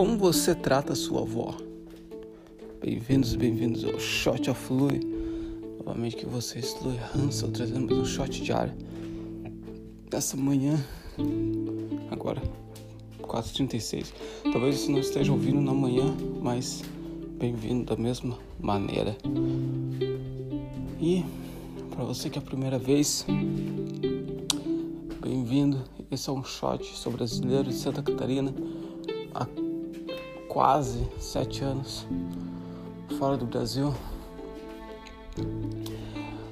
Como você trata a sua avó? Bem-vindos, bem-vindos ao Shot of Louis. Novamente que vocês, Louis Hansel, mais um shot diário. Nessa manhã, agora, 4h36. Talvez você não esteja ouvindo na manhã, mas bem-vindo da mesma maneira. E para você que é a primeira vez, bem-vindo. Esse é um shot, sou brasileiro de Santa Catarina há quase sete anos fora do Brasil,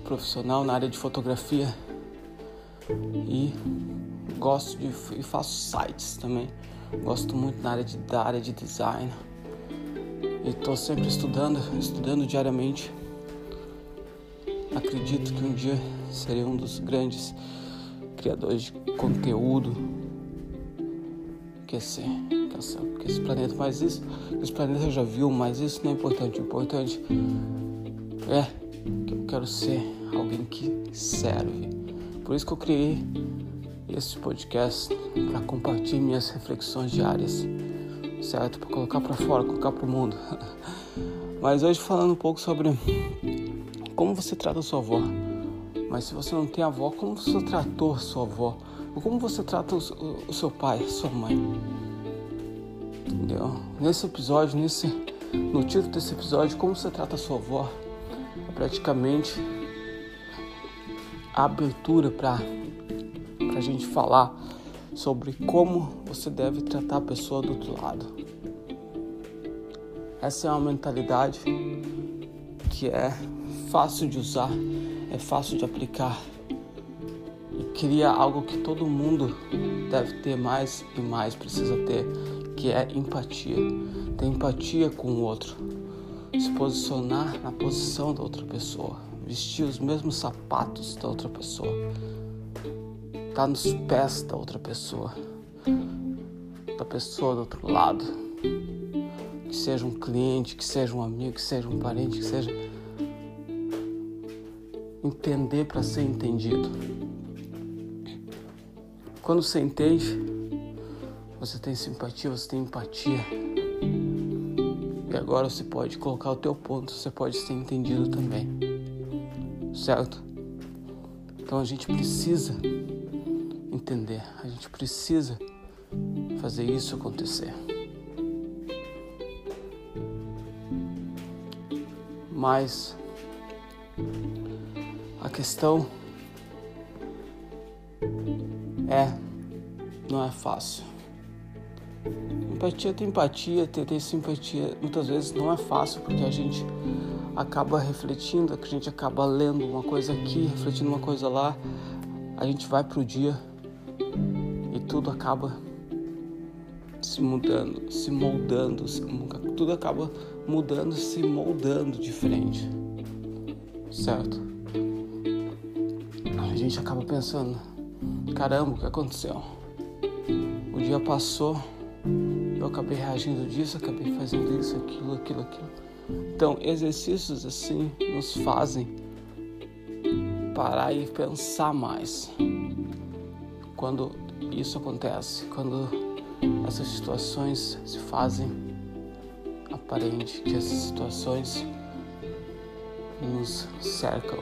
profissional na área de fotografia e gosto de e faço sites também. Gosto muito na área de, da área de design e estou sempre estudando, estudando diariamente. Acredito que um dia serei um dos grandes criadores de conteúdo que esse, que essa, que esse planeta. Mas isso, esse planeta já viu, mas isso não é importante. O importante é que eu quero ser alguém que serve. Por isso que eu criei esse podcast para compartilhar minhas reflexões diárias, certo? Para colocar para fora, colocar para o mundo. Mas hoje falando um pouco sobre como você trata a sua avó. Mas se você não tem avó, como você tratou a sua avó? Ou como você trata o, seu pai, sua mãe? Entendeu? Nesse episódio, nesse, no título desse episódio, como você trata a sua avó, é praticamente a abertura para a gente falar sobre como você deve tratar a pessoa do outro lado. Essa é uma mentalidade que é fácil de usar, é fácil de aplicar e cria algo que todo mundo deve ter mais e mais precisa ter, que é empatia. Ter empatia com o outro, se posicionar na posição da outra pessoa, vestir os mesmos sapatos da outra pessoa, estar tá nos pés da outra pessoa, da pessoa do outro lado, que seja um cliente, que seja um amigo, que seja um parente, que seja. Entender para ser entendido. Quando você entende, você tem simpatia, você tem empatia. E agora você pode colocar o teu ponto, você pode ser entendido também. Certo? Então a gente precisa entender, a gente precisa fazer isso acontecer. Mas a questão é, não é fácil. Empatia tem empatia, ter, ter simpatia muitas vezes não é fácil porque a gente acaba refletindo, a gente acaba lendo uma coisa aqui, refletindo uma coisa lá, a gente vai pro dia e tudo acaba se mudando, se moldando, se, tudo acaba mudando, se moldando diferente, certo? A gente acaba pensando, caramba, o que aconteceu? O dia passou, eu acabei reagindo disso, acabei fazendo isso, aquilo, aquilo, aquilo. Então, exercícios assim nos fazem parar e pensar mais. Quando isso acontece, quando essas situações se fazem aparente, que essas situações nos cercam.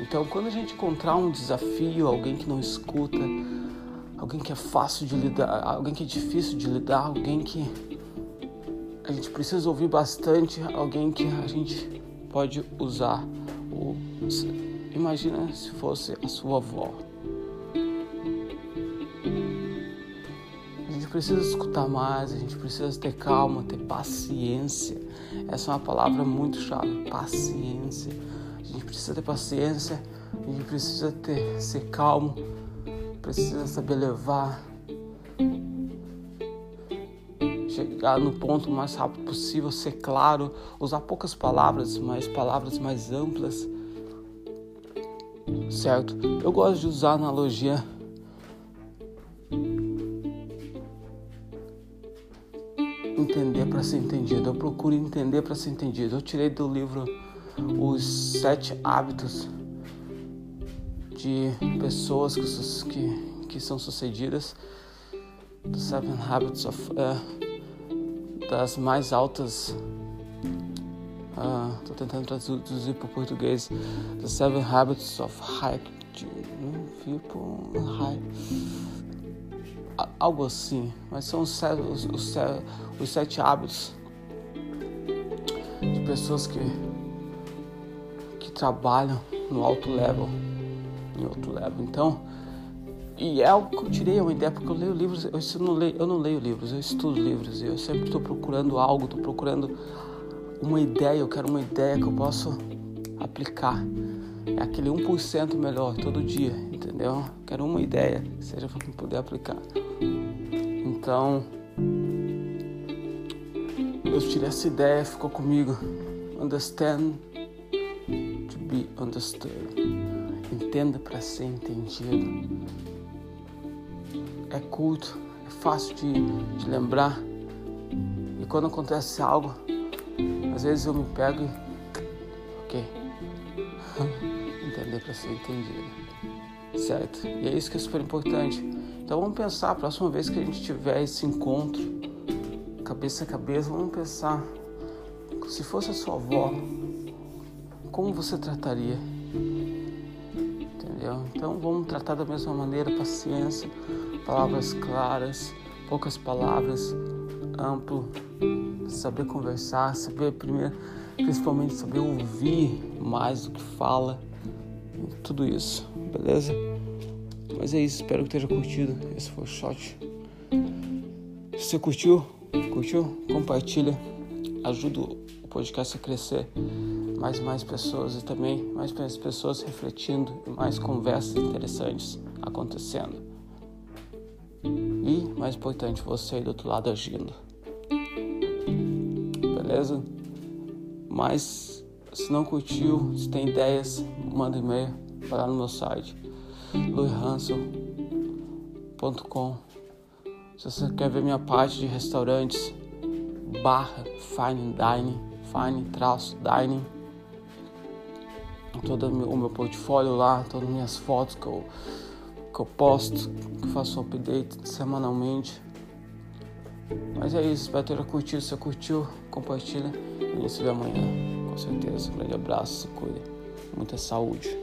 Então, quando a gente encontrar um desafio, alguém que não escuta, alguém que é fácil de lidar, alguém que é difícil de lidar, alguém que a gente precisa ouvir bastante, alguém que a gente pode usar imagina se fosse a sua avó. A gente precisa escutar mais, a gente precisa ter calma, ter paciência. Essa é uma palavra muito chave, paciência a gente precisa ter paciência, a gente precisa ter, ser calmo, precisa saber levar, chegar no ponto mais rápido possível, ser claro, usar poucas palavras, mas palavras mais amplas, certo? Eu gosto de usar analogia. Entender para ser entendido. Eu procuro entender para ser entendido. Eu tirei do livro os sete hábitos de pessoas que, que, que são sucedidas. The Seven Habits of. Uh, das mais altas. Estou uh, tentando traduzir para o português. The Seven Habits of High People High. Algo assim, mas são os os, os, os sete hábitos de pessoas que, que trabalham no alto level. Em alto level. Então, e é algo que eu tirei uma ideia, porque eu leio livros, eu não leio, eu não leio livros, eu estudo livros, eu sempre estou procurando algo, estou procurando uma ideia, eu quero uma ideia que eu possa aplicar. É aquele 1% melhor todo dia, entendeu? Eu quero uma ideia, seja para poder aplicar. Então, eu tirei essa ideia, ficou comigo. Understand to be understood. Entenda para ser entendido é curto, é fácil de, de lembrar. E quando acontece algo, às vezes eu me pego e. Ok. Entender para ser entendido. Certo? E é isso que é super importante. Então vamos pensar, a próxima vez que a gente tiver esse encontro, cabeça a cabeça, vamos pensar. Se fosse a sua avó, como você trataria? Entendeu? Então vamos tratar da mesma maneira, paciência palavras claras, poucas palavras, amplo, saber conversar, saber primeiro, principalmente saber ouvir mais do que fala, tudo isso, beleza? Mas é isso, espero que tenha curtido. Esse foi o shot. Se você curtiu, curtiu, compartilha, ajuda o podcast a crescer. Mais e mais pessoas e também mais pessoas refletindo e mais conversas interessantes acontecendo. E, mais importante, você aí do outro lado agindo. Beleza? Mas, se não curtiu, se tem ideias, manda e-mail para lá no meu site luihansel.com Se você quer ver minha parte de restaurantes, barra fine dining, fine traço dining, todo o meu portfólio lá, todas as minhas fotos que eu que eu posto, que faço update semanalmente. Mas é isso, espero ter curtido. Se você curtiu, compartilha. E se vê amanhã, com certeza. Um grande abraço, se cuida. Muita saúde.